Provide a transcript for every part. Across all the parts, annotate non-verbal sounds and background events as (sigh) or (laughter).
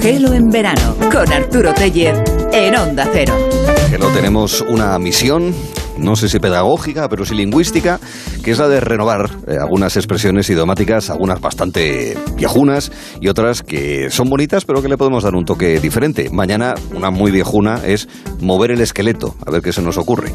Gelo en verano con Arturo Tellez en Onda Cero. Gelo tenemos una misión no sé si pedagógica, pero sí lingüística, que es la de renovar eh, algunas expresiones idiomáticas, algunas bastante viejunas y otras que son bonitas, pero que le podemos dar un toque diferente. Mañana, una muy viejuna es mover el esqueleto, a ver qué se nos ocurre.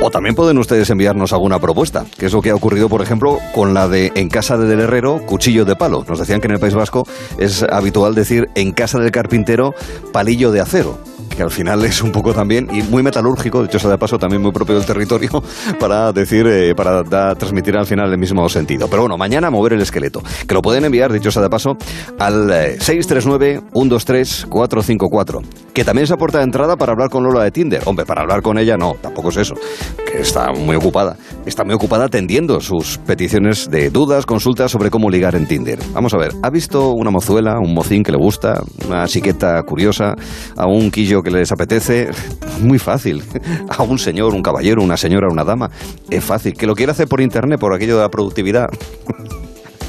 O también pueden ustedes enviarnos alguna propuesta, que es lo que ha ocurrido, por ejemplo, con la de en casa del herrero, cuchillo de palo. Nos decían que en el País Vasco es habitual decir en casa del carpintero, palillo de acero que al final es un poco también, y muy metalúrgico, de hecho sea de paso también muy propio del territorio, (laughs) para decir, eh, para transmitir al final el mismo sentido. Pero bueno, mañana mover el esqueleto, que lo pueden enviar, dicho sea de paso, al 639-123-454, eh, que también se aporta de entrada para hablar con Lola de Tinder. Hombre, para hablar con ella no, tampoco es eso, que está muy ocupada. Está muy ocupada atendiendo sus peticiones de dudas, consultas sobre cómo ligar en Tinder. Vamos a ver, ¿ha visto una mozuela, un mocín que le gusta, una chiqueta curiosa, a un quillo que les apetece, muy fácil. (laughs) A un señor, un caballero, una señora, una dama, es fácil. Que lo quiera hacer por internet, por aquello de la productividad.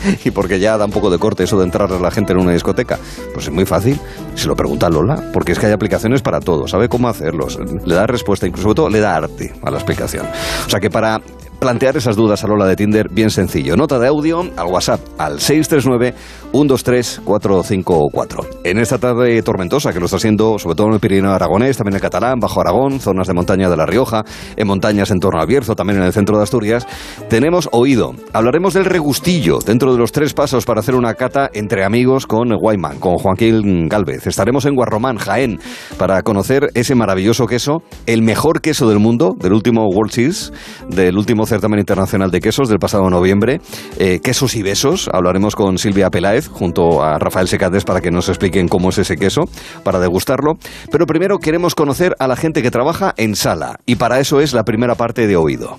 (laughs) y porque ya da un poco de corte eso de entrar a la gente en una discoteca. Pues es muy fácil, se lo pregunta Lola, porque es que hay aplicaciones para todo, sabe cómo hacerlos, le da respuesta, incluso todo le da arte a la explicación. O sea que para plantear esas dudas a Lola de Tinder, bien sencillo. Nota de audio al WhatsApp al 639-123-454. En esta tarde tormentosa que lo está haciendo, sobre todo en el Pirineo Aragonés, también en Catalán, Bajo Aragón, zonas de montaña de La Rioja, en montañas en torno a Bierzo, también en el centro de Asturias, tenemos oído. Hablaremos del regustillo dentro de los tres pasos para hacer una cata entre amigos con Guayman, con Joaquín Galvez. Estaremos en Guarromán, Jaén, para conocer ese maravilloso queso, el mejor queso del mundo, del último World Cheese, del último certamen internacional de quesos del pasado noviembre. Eh, quesos y besos. Hablaremos con Silvia Peláez junto a Rafael Secades para que nos expliquen cómo es ese queso, para degustarlo. Pero primero queremos conocer a la gente que trabaja en sala y para eso es la primera parte de oído.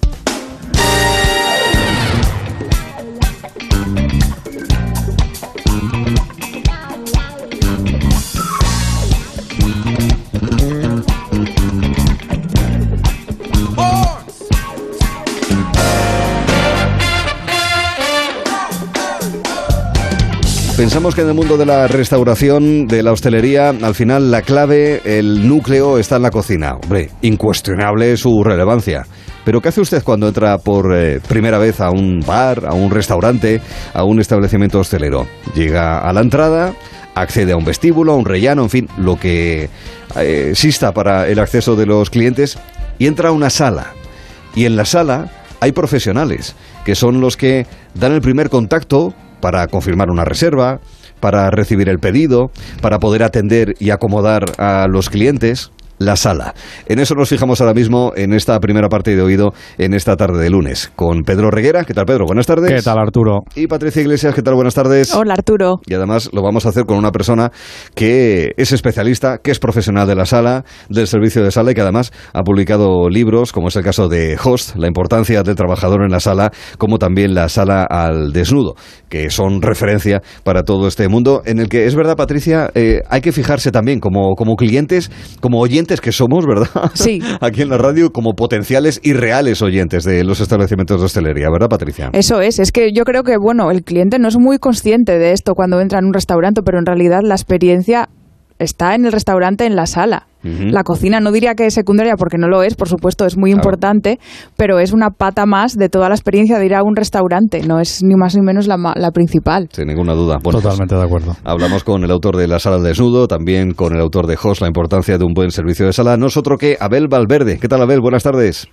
Pensamos que en el mundo de la restauración, de la hostelería, al final la clave, el núcleo está en la cocina. Hombre, incuestionable su relevancia. Pero ¿qué hace usted cuando entra por eh, primera vez a un bar, a un restaurante, a un establecimiento hostelero? Llega a la entrada, accede a un vestíbulo, a un rellano, en fin, lo que eh, exista para el acceso de los clientes y entra a una sala. Y en la sala hay profesionales que son los que dan el primer contacto para confirmar una reserva, para recibir el pedido, para poder atender y acomodar a los clientes la sala. En eso nos fijamos ahora mismo en esta primera parte de oído en esta tarde de lunes con Pedro Reguera. ¿Qué tal, Pedro? Buenas tardes. ¿Qué tal, Arturo? Y Patricia Iglesias. ¿Qué tal? Buenas tardes. Hola, Arturo. Y además lo vamos a hacer con una persona que es especialista, que es profesional de la sala, del servicio de sala y que además ha publicado libros, como es el caso de Host, la importancia del trabajador en la sala, como también la sala al desnudo, que son referencia para todo este mundo, en el que es verdad, Patricia, eh, hay que fijarse también como, como clientes, como oyentes que somos, ¿verdad? Sí. (laughs) Aquí en la radio como potenciales y reales oyentes de los establecimientos de hostelería, ¿verdad, Patricia? Eso es, es que yo creo que, bueno, el cliente no es muy consciente de esto cuando entra en un restaurante, pero en realidad la experiencia está en el restaurante, en la sala. La cocina no diría que es secundaria porque no lo es, por supuesto, es muy importante, pero es una pata más de toda la experiencia de ir a un restaurante, no es ni más ni menos la, la principal. Sin ninguna duda. Totalmente de acuerdo. Hablamos con el autor de La Sala del Desnudo, también con el autor de Host, la importancia de un buen servicio de sala. Nosotros que Abel Valverde. ¿Qué tal, Abel? Buenas tardes.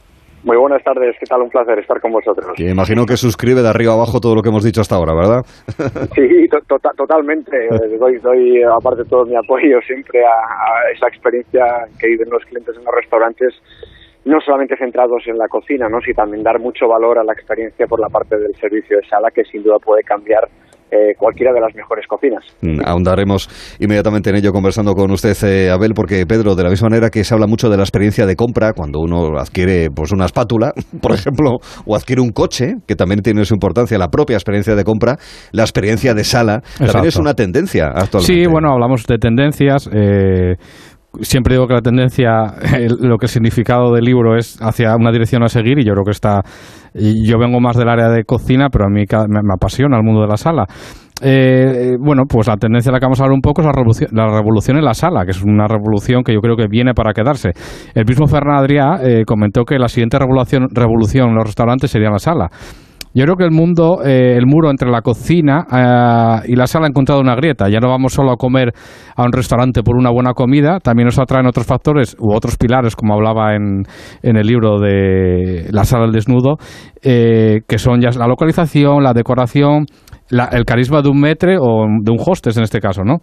Muy buenas tardes, ¿qué tal? Un placer estar con vosotros. Que imagino que suscribe de arriba abajo todo lo que hemos dicho hasta ahora, ¿verdad? (laughs) Sí, totalmente. doy, doy, aparte, todo mi apoyo siempre a, esa experiencia que viven los clientes en los restaurantes, no solamente centrados en la cocina, ¿no? sino también dar mucho valor a la experiencia por la parte del servicio de sala, que sin duda puede cambiar eh, cualquiera de las mejores cocinas. Mm, ahondaremos inmediatamente en ello conversando con usted, eh, Abel, porque Pedro, de la misma manera que se habla mucho de la experiencia de compra, cuando uno adquiere pues una espátula, (laughs) por ejemplo, o adquiere un coche, que también tiene su importancia, la propia experiencia de compra, la experiencia de sala, también es una tendencia actualmente. Sí, bueno, hablamos de tendencias. Eh, siempre digo que la tendencia, (laughs) lo que el significado del libro es hacia una dirección a seguir y yo creo que está, yo vengo más del área de cocina, pero a mí me, apasiona el mundo de la sala. Eh, bueno, pues la tendencia de la que vamos a hablar un poco es la revolución, la revolución en la sala, que es una revolución que yo creo que viene para quedarse. El mismo Fernand Adrià eh, comentó que la siguiente revolución, revolución en los restaurantes sería la sala. Yo creo que el mundo, eh, el muro entre la cocina eh, y la sala ha encontrado una grieta. Ya no vamos solo a comer a un restaurante por una buena comida, también nos atraen otros factores u otros pilares, como hablaba en, en el libro de La sala del desnudo, eh, que son ya la localización, la decoración, el carisma de un metre o de un hostess en este caso, ¿no?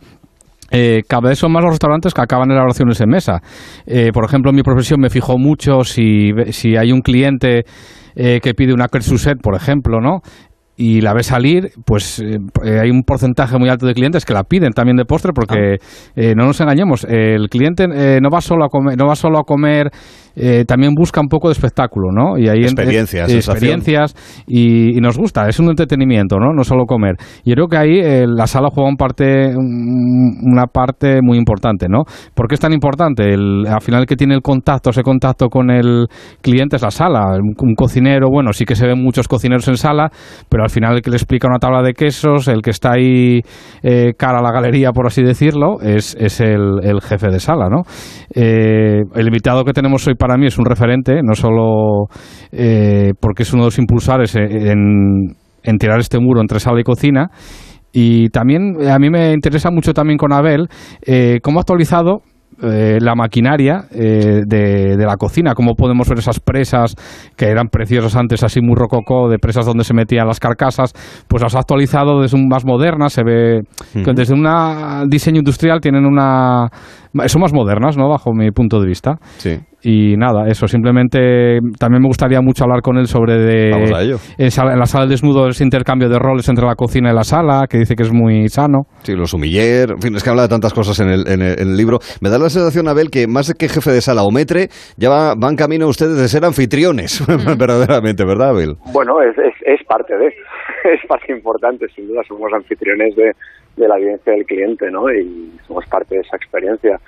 Cada vez son más los restaurantes que acaban elaboraciones en mesa. por ejemplo, en mi profesión me fijo mucho si, si hay un cliente eh, que pide una Kersuset, por ejemplo, ¿no? Y la ve salir, pues eh, eh, hay un porcentaje muy alto de clientes que la piden también de postre porque ah. no nos engañemos, el cliente no va solo a comer, no va solo a comer eh, también busca un poco de espectáculo, ¿no? Y ahí experiencias, experiencias y, nos gusta, es un entretenimiento, ¿no? No solo comer. Y yo creo que ahí eh, la sala juega un parte, una parte muy importante, ¿no? ¿Por qué es tan importante? El, al final el que tiene el contacto, ese contacto con el cliente es la sala. Un, cocinero, bueno, sí que se ven muchos cocineros en sala, pero al final el que le explica una tabla de quesos, el que está ahí eh, cara a la galería, por así decirlo, es, es el, el jefe de sala, ¿no? el invitado que tenemos hoy para mí es un referente, no solo eh, porque es uno de los impulsores en, tirar este muro entre sala y cocina, y también eh, a mí me interesa mucho también con Abel eh, cómo ha actualizado la maquinaria de, la cocina, cómo podemos ver esas presas que eran preciosas antes, así muy rococó, de presas donde se metían las carcasas, pues las ha actualizado desde un más modernas, se ve desde un diseño industrial tienen una... son más modernas, ¿no? Bajo mi punto de vista. Sí. Y nada, eso, simplemente también me gustaría mucho hablar con él sobre de, En, la sala del desnudo ese intercambio de roles entre la cocina y la sala, que dice que es muy sano. Sí, los humiller, en fin, es que habla de tantas cosas en el, en el, libro. Me da la sensación, Abel, que más que jefe de sala o metre, ya va, van camino ustedes de ser anfitriones, (laughs) verdaderamente, ¿verdad, Abel? Bueno, es, es, es parte de, (laughs) es parte importante, sin duda, somos anfitriones de, de la vivencia del cliente, ¿no? Y somos parte de esa experiencia.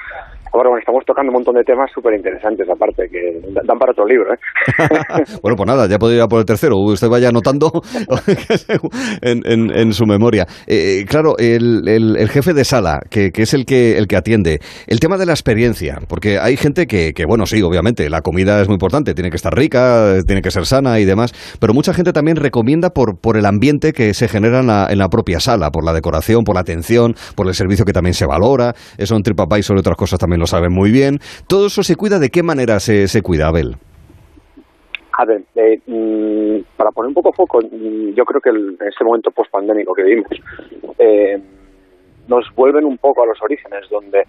Ahora, bueno, estamos tocando un montón de temas súper interesantes, aparte, que dan para otro libro, ¿eh? (laughs) bueno, pues nada, ya puedo ir a por el tercero. Usted vaya anotando (laughs) en, su memoria. Eh, claro, el, jefe de sala, que, es el que, el que atiende. El tema de la experiencia, porque hay gente que, que, bueno, sí, obviamente, la comida es muy importante, tiene que estar rica, tiene que ser sana y demás, pero mucha gente también recomienda por, por el ambiente que se genera en la, en la propia sala, por la decoración, por la atención, por el servicio que también se valora. Eso en TripAdvisor sobre otras cosas también lo saben muy bien. ¿Todo eso se cuida? ¿De qué manera se, se cuida, Abel? A ver, eh, mm, para poner un poco foco, mm, yo creo que en este momento post-pandémico que vivimos, eh, nos vuelven un poco a los orígenes, donde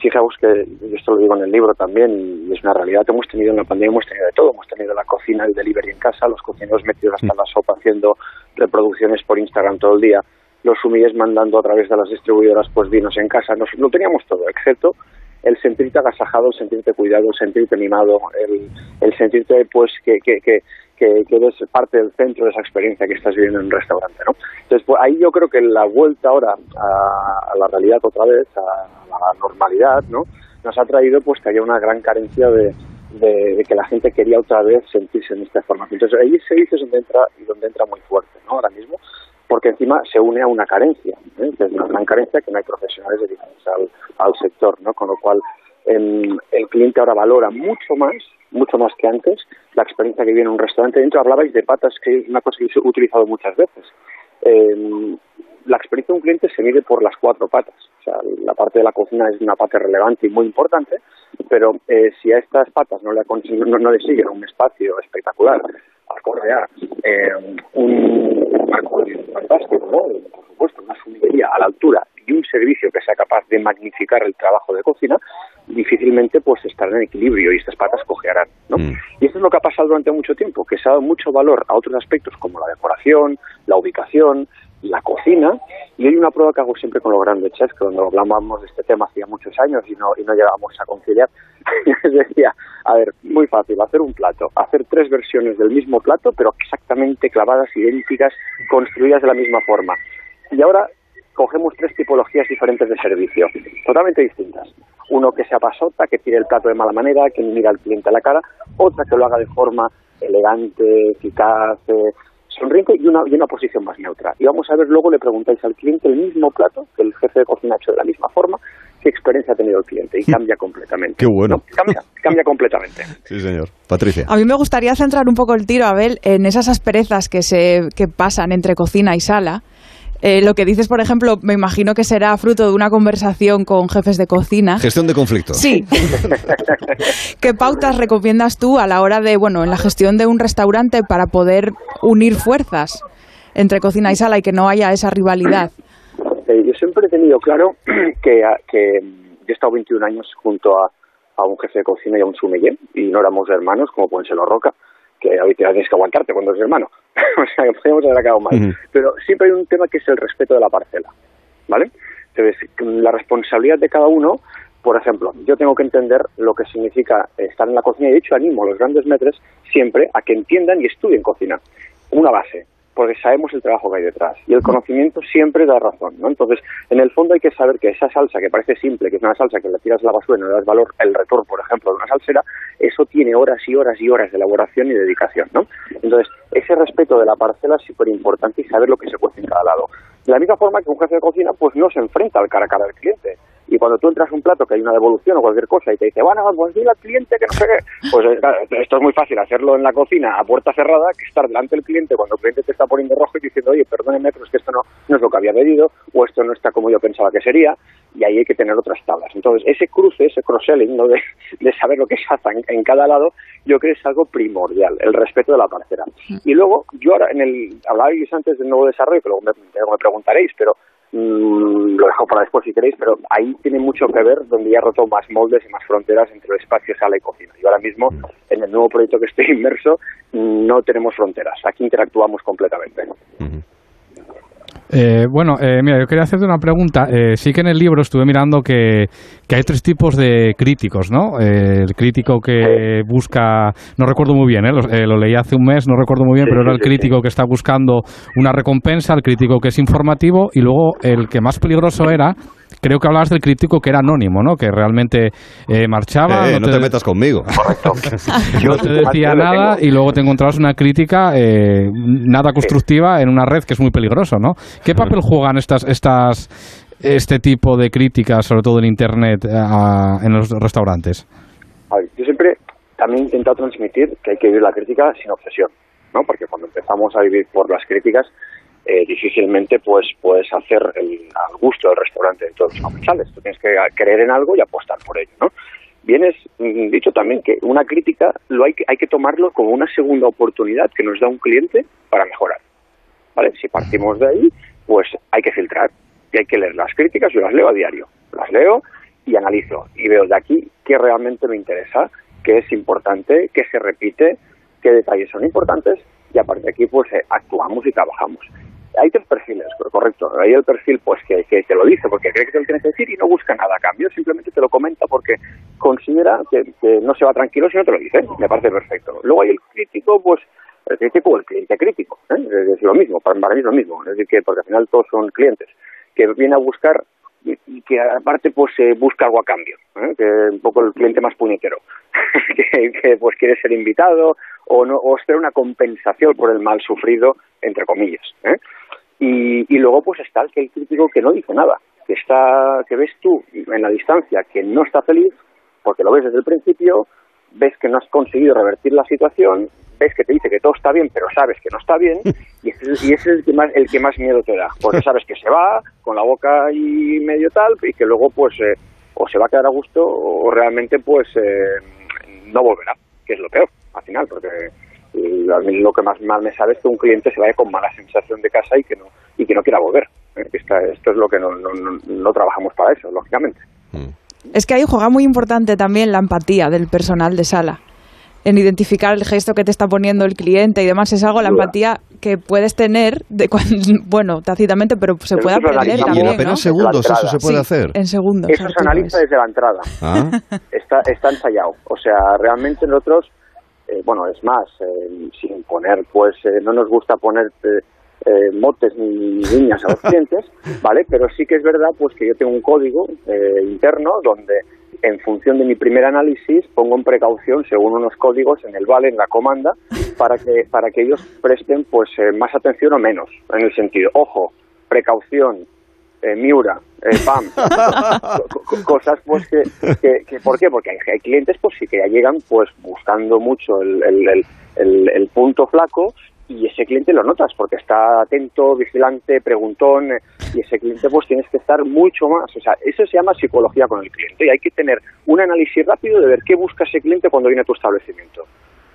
fijaos que, esto lo digo en el libro también, y es una realidad que hemos tenido en la pandemia, hemos tenido de todo, hemos tenido la cocina, el delivery en casa, los cocineros metidos hasta la sopa haciendo reproducciones por Instagram todo el día, los sumilles mandando a través de las distribuidoras pues vinos en casa, nos, lo teníamos todo, excepto el sentirte agasajado, el sentirte cuidado, el sentirte mimado, el, el sentirte pues que, que, que, que, eres parte del centro de esa experiencia que estás viviendo en un restaurante, ¿no? Entonces, pues ahí yo creo que la vuelta ahora a, la realidad otra vez, a, la normalidad, ¿no? Nos ha traído pues que haya una gran carencia de, de, que la gente quería otra vez sentirse en esta formación. Entonces ahí se dice donde entra y donde entra muy fuerte, ¿no? Ahora mismo porque encima se une a una carencia, ¿eh? es una gran carencia que no hay profesionales dedicados al, sector, ¿no? Con lo cual el, cliente ahora valora mucho más, mucho más que antes, la experiencia que viene en un restaurante. Dentro hablabais de patas, que es una cosa que he utilizado muchas veces. Eh, la experiencia de un cliente se mide por las cuatro patas. O sea, la parte de la cocina es una parte relevante y muy importante, pero eh, si a estas patas no le, no, no le siguen un espacio espectacular, a eh, un marco fantástico, ¿no? por supuesto, una sumidería a la altura y un servicio que sea capaz de magnificar el trabajo de cocina, difícilmente pues estarán en equilibrio y estas patas cojearán, ¿no? Mm. Y esto es lo que ha pasado durante mucho tiempo, que se ha dado mucho valor a otros aspectos como la decoración, la ubicación, la cocina, y hay una prueba que hago siempre con los grandes chefs, que cuando hablábamos de este tema hacía muchos años y no, y no llegábamos a conciliar, (laughs) les decía, a ver, muy fácil, hacer un plato, hacer tres versiones del mismo plato, pero exactamente clavadas, idénticas, construidas de la misma forma. Y ahora cogemos tres tipologías diferentes de servicio, totalmente distintas. Uno que sea pasota, que tire el plato de mala manera, que mira al cliente a la cara, otra que lo haga de forma elegante, eficaz, eh, sonriente y una, y una posición más neutra. Y vamos a ver, luego le preguntáis al cliente el mismo plato que el jefe de cocina ha hecho de la misma forma, qué experiencia ha tenido el cliente y cambia completamente. Qué bueno. ¿No? Cambia, cambia completamente. (laughs) Sí, señor. Patricia. A mí me gustaría centrar un poco el tiro, Abel, en esas asperezas que, se, que pasan entre cocina y sala. Eh, lo que dices, por ejemplo, me imagino que será fruto de una conversación con jefes de cocina. Gestión de conflictos. Sí. (laughs) ¿Qué pautas recomiendas tú a la hora de, bueno, en la gestión de un restaurante para poder unir fuerzas entre cocina y sala y que no haya esa rivalidad? Eh, yo siempre he tenido claro (clears throat) que, a- que yo he estado 21 años junto a, a un jefe de cocina y a un sommelier y no éramos hermanos como pueden ser los Roca, que ahorita tienes que aguantarte cuando eres hermano. (laughs) o sea, que podríamos haber acabado mal. Pero siempre hay un tema que es el respeto de la parcela, ¿vale? Entonces, la responsabilidad de cada uno, por ejemplo, yo tengo que entender lo que significa estar en la cocina y de hecho animo a los grandes metres siempre a que entiendan y estudien cocina. Una base, porque sabemos el trabajo que hay detrás y el conocimiento siempre da razón, ¿no? Entonces, en el fondo hay que saber que esa salsa que parece simple, que es una salsa que la tiras la basura y no le das valor, el retorno, por ejemplo, de una salsera, eso tiene horas y horas y horas de elaboración y dedicación, ¿no? Entonces, ese respeto de la parcela es súper importante y saber lo que se cuece en cada lado. De la misma forma que un jefe de cocina, pues no se enfrenta al cara a cara del cliente. Y cuando tú entras a un plato que hay una devolución o cualquier cosa y te dice, bueno, pues dile al cliente que no sé qué, pues esto es muy fácil hacerlo en la cocina a puerta cerrada que estar delante del cliente cuando el cliente te está poniendo rojo y diciendo, oye, perdóneme, pero es que esto no, no es lo que había pedido o esto no está como yo pensaba que sería y ahí hay que tener otras tablas. Entonces, ese cruce, ese cross-selling, ¿no? (laughs) de, de saber lo que se hace en, en cada lado, yo creo que es algo primordial, el respeto de la parcera. Y luego, yo ahora, en el, hablabais antes del nuevo desarrollo, que luego me, luego me preguntaréis, pero mm, lo dejo para después si queréis, pero ahí tiene mucho que ver donde ya he roto más moldes y más fronteras entre el espacio, sala y cocina. Y ahora mismo, en el nuevo proyecto que estoy (laughs) inmerso, mm, no tenemos fronteras. Aquí interactuamos completamente. Eh, bueno, eh, mira, yo quería hacerte una pregunta. Eh, sí que en el libro estuve mirando que, que hay tres tipos de críticos, ¿no? Eh, el crítico que busca, no recuerdo muy bien, ¿eh? Lo, eh, lo leí hace un mes, no recuerdo muy bien, Sí, pero era el sí, crítico que está buscando una recompensa, el crítico que es informativo y luego el que más peligroso era, creo que hablabas del crítico que era anónimo, ¿no? Que realmente eh, marchaba, Eh, no te metas conmigo. (laughs) (laughs) no te decía nada y luego te encontrabas una crítica eh, nada constructiva en una red que es muy peligroso, ¿no? ¿Qué papel juegan estas, estas, este tipo de críticas, sobre todo en Internet, a- en los restaurantes? A ver, yo siempre también he intentado transmitir que hay que vivir la crítica sin obsesión, ¿no? Porque cuando empezamos a vivir por las críticas, eh, difícilmente pues puedes hacer el, al gusto del restaurante de todos los comensales. Tú tienes que creer en algo y apostar por ello, ¿no? Vienes mm, dicho también que una crítica lo hay que, hay que tomarlo como una segunda oportunidad que nos da un cliente para mejorar. ¿Vale? Si partimos de ahí, pues hay que filtrar y hay que leer las críticas. Yo las leo a diario, las leo y analizo y veo de aquí qué realmente me interesa, qué es importante, qué se repite, qué detalles son importantes y a partir de aquí pues eh, actuamos y trabajamos. Hay tres perfiles, cor- correcto. Hay el perfil pues que, te lo dice porque cree que te lo tienes que decir y no busca nada a cambio, simplemente te lo comenta porque considera que, que no se va tranquilo si no te lo dice. Me parece perfecto. Luego hay el crítico, pues el el cliente crítico. ¿eh? Es, lo mismo, para, para mí es lo mismo. Es decir, que porque al final todos son clientes que viene a buscar y, que aparte pues eh, busca algo a cambio, ¿eh? que un poco el cliente más puñetero, (laughs) que, que, pues quiere ser invitado o no o espera una compensación por el mal sufrido entre comillas. ¿eh? Y, y luego pues está el que el crítico que no dice nada, que está que ves tú en la distancia que no está feliz porque lo ves desde el principio, ves que no has conseguido revertir la situación, ves que te dice que todo está bien, pero sabes que no está bien, y ese, es- y ese es el que más el que más miedo te da, porque sabes que se va con la boca y medio tal, y que luego pues eh, o se va a quedar a gusto o realmente pues eh, no volverá, que es lo peor al final, porque eh, a mí lo que más mal me sabe es que un cliente se vaya con mala sensación de casa y que no y que no quiera volver. ¿eh? Esta- esto es lo que no, no, no, no trabajamos para eso, lógicamente. Es que ahí juega muy importante también la empatía del personal de sala. En identificar el gesto que te está poniendo el cliente y demás. Es algo, la empatía que puedes tener, de cuando, (laughs) bueno, tácitamente, pero se Pero puede aprender analizamos. Y en también. apenas ¿no? segundos eso se puede Sí, hacer. En segundos. Eso se analiza es. desde la entrada. Ah, (laughs) está, está ensayado. O sea, realmente nosotros, eh, bueno, es más, eh, sin poner, pues eh, no nos gusta poner eh, motes ni niñas a los (laughs) clientes, ¿vale? Pero sí que es verdad pues que yo tengo un código eh, interno donde en función de mi primer análisis pongo en precaución según unos códigos en el vale, en la comanda, para que, para que ellos presten pues eh, más atención o menos, en el sentido, ojo, precaución, eh, Miura, eh, PAM, (laughs) cosas pues que, que, ¿por qué? Porque hay, clientes pues sí que ya llegan pues buscando mucho el, el, el, el punto flaco y ese cliente lo notas porque está atento, vigilante, preguntón y ese cliente pues tienes que estar mucho más, o sea, eso se llama psicología con el cliente y hay que tener un análisis rápido de ver qué busca ese cliente cuando viene a tu establecimiento.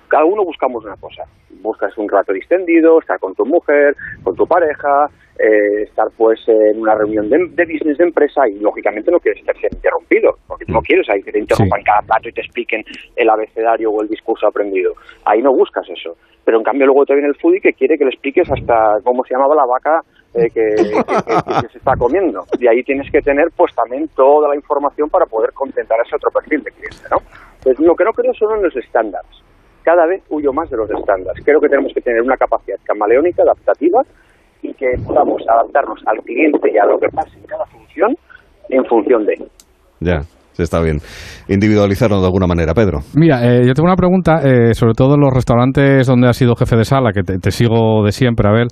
Cada uno buscamos una cosa, buscas un rato distendido, estar con tu mujer, con tu pareja, eh, estar pues en una reunión de, business de empresa y lógicamente no quieres ser interrumpido, porque no quieres ahí que te interrumpan cada plato y te expliquen el abecedario o el discurso aprendido. Ahí no buscas eso. Pero en cambio luego te viene el foodie que quiere que le expliques hasta cómo se llamaba la vaca eh, que, se está comiendo. Y ahí tienes que tener pues también toda la información para poder contentar a ese otro perfil de cliente, ¿no? Pues lo que no creo son los estándares. Cada vez huyo más de los estándares. Creo que tenemos que tener una capacidad camaleónica, adaptativa, y que podamos adaptarnos al cliente y a lo que pase en cada función en función de. Ya. Está bien. Individualizarlo de alguna manera, Pedro. Mira, eh, yo tengo una pregunta, eh, sobre todo en los restaurantes donde has sido jefe de sala, que te, sigo de siempre, a ver.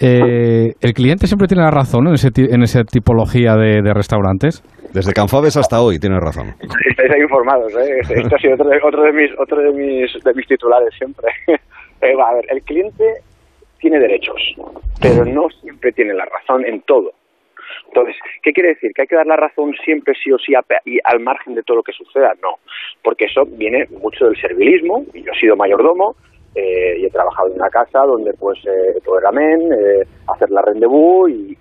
Eh, ¿El cliente siempre tiene la razón en, ese, en esa tipología de, restaurantes? Desde Canfabes hasta hoy tiene razón. (laughs) Estáis ahí informados, ¿eh? Esto ha sido otro de, otro de, mis, otro de, mis, de mis titulares siempre. (laughs) a ver, el cliente tiene derechos, pero no siempre tiene la razón en todo. Entonces, ¿qué quiere decir? ¿Que hay que dar la razón siempre sí o sí y al margen de todo lo que suceda? No, porque eso viene mucho del servilismo, y yo he sido mayordomo, eh, y he trabajado en una casa donde pues eh, todo era men, eh, hacer la rendezvous y,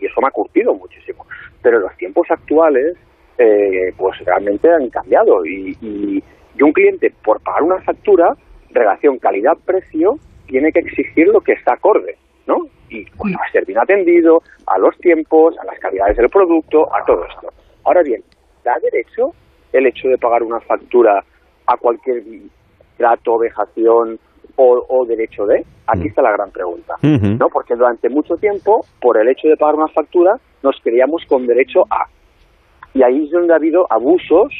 eso me ha curtido muchísimo. Pero los tiempos actuales eh, pues realmente han cambiado y, y, y un cliente por pagar una factura, relación calidad-precio, tiene que exigir lo que está acorde, ¿no? Y pues, a ser bien atendido, a los tiempos, a las calidades del producto, a todo esto. Ahora bien, ¿da derecho el hecho de pagar una factura a cualquier trato, vejación o, derecho de? Aquí mm. está la gran pregunta, ¿no? Porque durante mucho tiempo, por el hecho de pagar una factura, nos creíamos con derecho a. Y ahí es donde ha habido abusos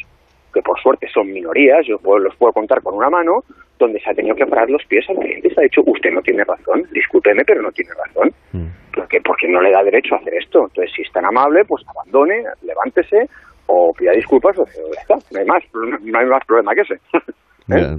que por suerte son minorías, yo los puedo contar con una mano, donde se ha tenido que parar los pies al cliente. Se ha dicho, usted no tiene razón, discúlpeme, pero no tiene razón. Mm. porque Porque no le da derecho a hacer esto. Entonces, si es tan amable, pues abandone, levántese o pida disculpas o ya está. No hay más, no hay más problema que ese. (laughs) ¿Eh?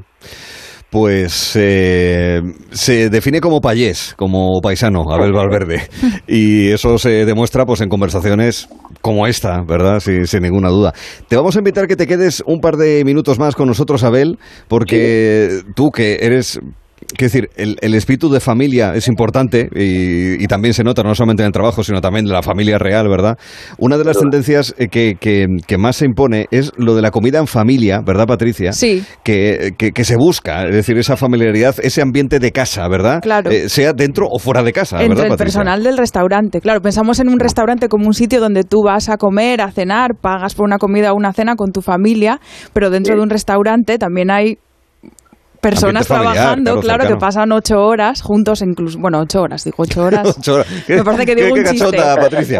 Pues eh, se define como payés, como paisano, Abel Valverde. (laughs) Y eso se demuestra pues en conversaciones como esta, ¿verdad? sin ninguna duda. Te vamos a invitar que te quedes un par de minutos más con nosotros, Abel, porque tú que eres Quiero decir, el, espíritu de familia es importante y, también se nota no solamente en el trabajo, sino también en la familia real, ¿verdad? Una de las tendencias eh, que, que, más se impone es lo de la comida en familia, ¿verdad, Patricia? Sí. Que, que se busca, es decir, esa familiaridad, ese ambiente de casa, ¿verdad? Claro. Eh, sea dentro o fuera de casa, Entre ¿verdad, el personal del restaurante. Claro, pensamos en un restaurante como un sitio donde tú vas a comer, a cenar, pagas por una comida o una cena con tu familia, pero dentro de un restaurante también hay personas trabajando, claro, que pasan ocho horas juntos, incluso, bueno, ocho horas, digo ocho horas. (laughs) Me parece que digo un chiste.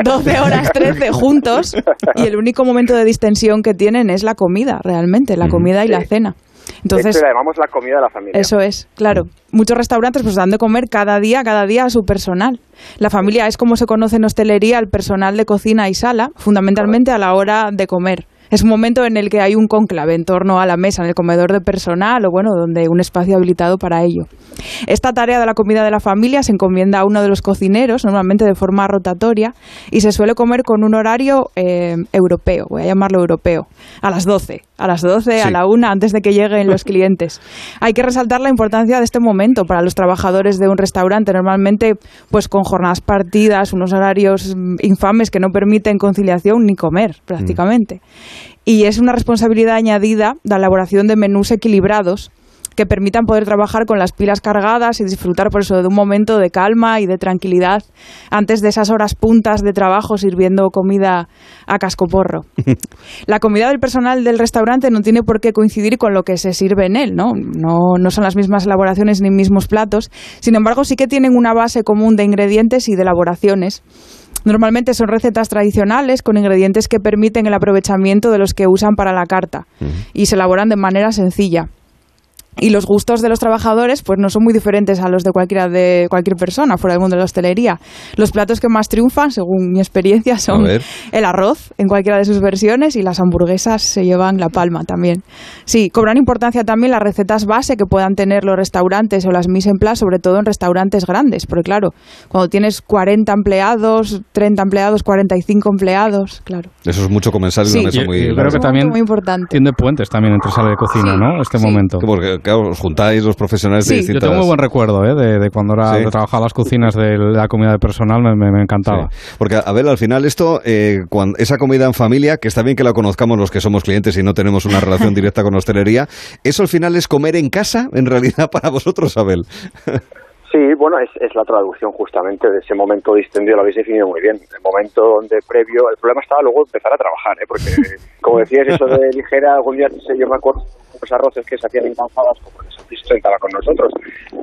12 horas, 13 juntos y el único momento de distensión que tienen es la comida, realmente, la comida y la cena. Entonces, la llamamos la comida de la familia. Eso es, claro. Muchos restaurantes pues dan de comer cada día, cada día a su personal. La familia es como se conoce en hostelería el personal de cocina y sala, fundamentalmente a la hora de comer. Es un momento en el que hay un conclave en torno a la mesa, en el comedor de personal o bueno, donde un espacio habilitado para ello. Esta tarea de la comida de la familia se encomienda a uno de los cocineros, normalmente de forma rotatoria, y se suele comer con un horario eh, europeo, voy a llamarlo europeo, a las 12, a las 12, a la 1, antes de que lleguen los clientes. (laughs) Hay que resaltar la importancia de este momento para los trabajadores de un restaurante, normalmente pues con jornadas partidas, unos horarios mm, infames que no permiten conciliación ni comer prácticamente. Y es una responsabilidad añadida la elaboración de menús equilibrados que permitan poder trabajar con las pilas cargadas y disfrutar por eso de un momento de calma y de tranquilidad antes de esas horas puntas de trabajo sirviendo comida a cascoporro. (laughs) La comida del personal del restaurante no tiene por qué coincidir con lo que se sirve en él, ¿no? No, no son las mismas elaboraciones ni mismos platos, sin embargo sí que tienen una base común de ingredientes y de elaboraciones. Normalmente son recetas tradicionales con ingredientes que permiten el aprovechamiento de los que usan para la carta y se elaboran de manera sencilla y los gustos de los trabajadores pues no son muy diferentes a los de cualquiera de cualquier persona fuera del mundo de la hostelería. Los platos que más triunfan, según mi experiencia, son el arroz en cualquiera de sus versiones y las hamburguesas se llevan la palma también. Sí, cobran importancia también las recetas base que puedan tener los restaurantes o las mise en place, sobre todo en restaurantes grandes, porque claro, cuando tienes 40 empleados, 30 empleados, 45 empleados, claro. Eso es mucho comensal y una mesa muy creo que también muy importante. tiene puentes también entre sala de cocina, ¿no? Este momento. Porque os juntáis los profesionales sí, de distintas... Yo tengo muy buen recuerdo ¿eh? de, cuando era, de trabajar las cocinas de la comida de personal, me, encantaba. Porque, a ver, al final esto, eh, cuando, esa comida en familia, que está bien que la conozcamos los que somos clientes y no tenemos una relación (laughs) directa con hostelería, ¿eso al final es comer en casa, en realidad, (laughs) para vosotros, Abel? Sí, bueno, es, es la traducción justamente de ese momento distendido, lo habéis definido muy bien. El momento donde previo, el problema estaba luego empezar a trabajar, ¿eh? porque como decías, eso de ligera, algún día yo me acuerdo los arroces que se hacían en cansadas, como que se sentaba con nosotros,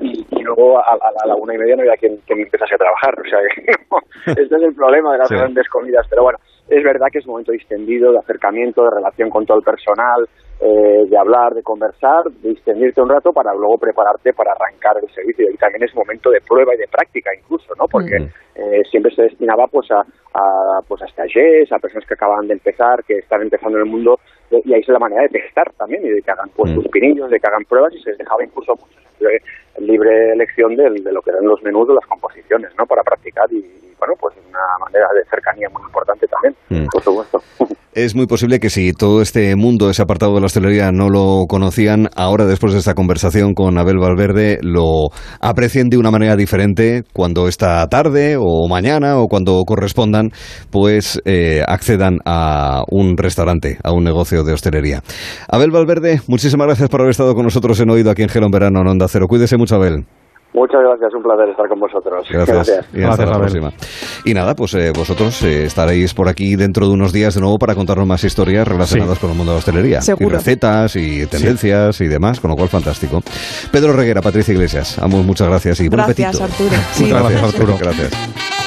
y, luego a, la una y media no había quien, quien empezase a trabajar. O sea, que, (laughs) (laughs) este es el problema de las grandes comidas, pero bueno, es verdad que es un momento distendido, de acercamiento, de relación con todo el personal, eh, de hablar, de conversar, de distendirte un rato para luego prepararte para arrancar el servicio. Y también es un momento de prueba y de práctica incluso, ¿no? Porque eh, siempre se destinaba pues a, a pues a stagiaires, a personas que acaban de empezar, que están empezando en el mundo, y ahí es la manera de testar también y de que hagan pues sus pinillos, de que hagan pruebas y se les dejaba incluso pues, libre elección de, de, lo que eran los menús de las composiciones, ¿no? Para practicar y, bueno, pues una manera de cercanía muy importante también, por supuesto. (laughs) Es muy posible que si todo este mundo, ese apartado de la hostelería, no lo conocían, ahora después de esta conversación con Abel Valverde, lo aprecien de una manera diferente cuando esta tarde o mañana o cuando correspondan, pues eh, accedan a un restaurante, a un negocio de hostelería. Abel Valverde, muchísimas gracias por haber estado con nosotros en Oído aquí en Gelón Verano en Onda Cero. Cuídese mucho, Abel. Muchas gracias, un placer estar con vosotros. Gracias. Y hasta la próxima. Y nada, pues eh, vosotros eh, estaréis por aquí dentro de unos días de nuevo para contarnos más historias relacionadas con el mundo de la hostelería. Seguro. Y recetas y tendencias y demás, con lo cual fantástico. Pedro Reguera, Patricia Iglesias, ambos muchas gracias y buen gracias, apetito. Arturo. muchas gracias, Arturo. Gracias.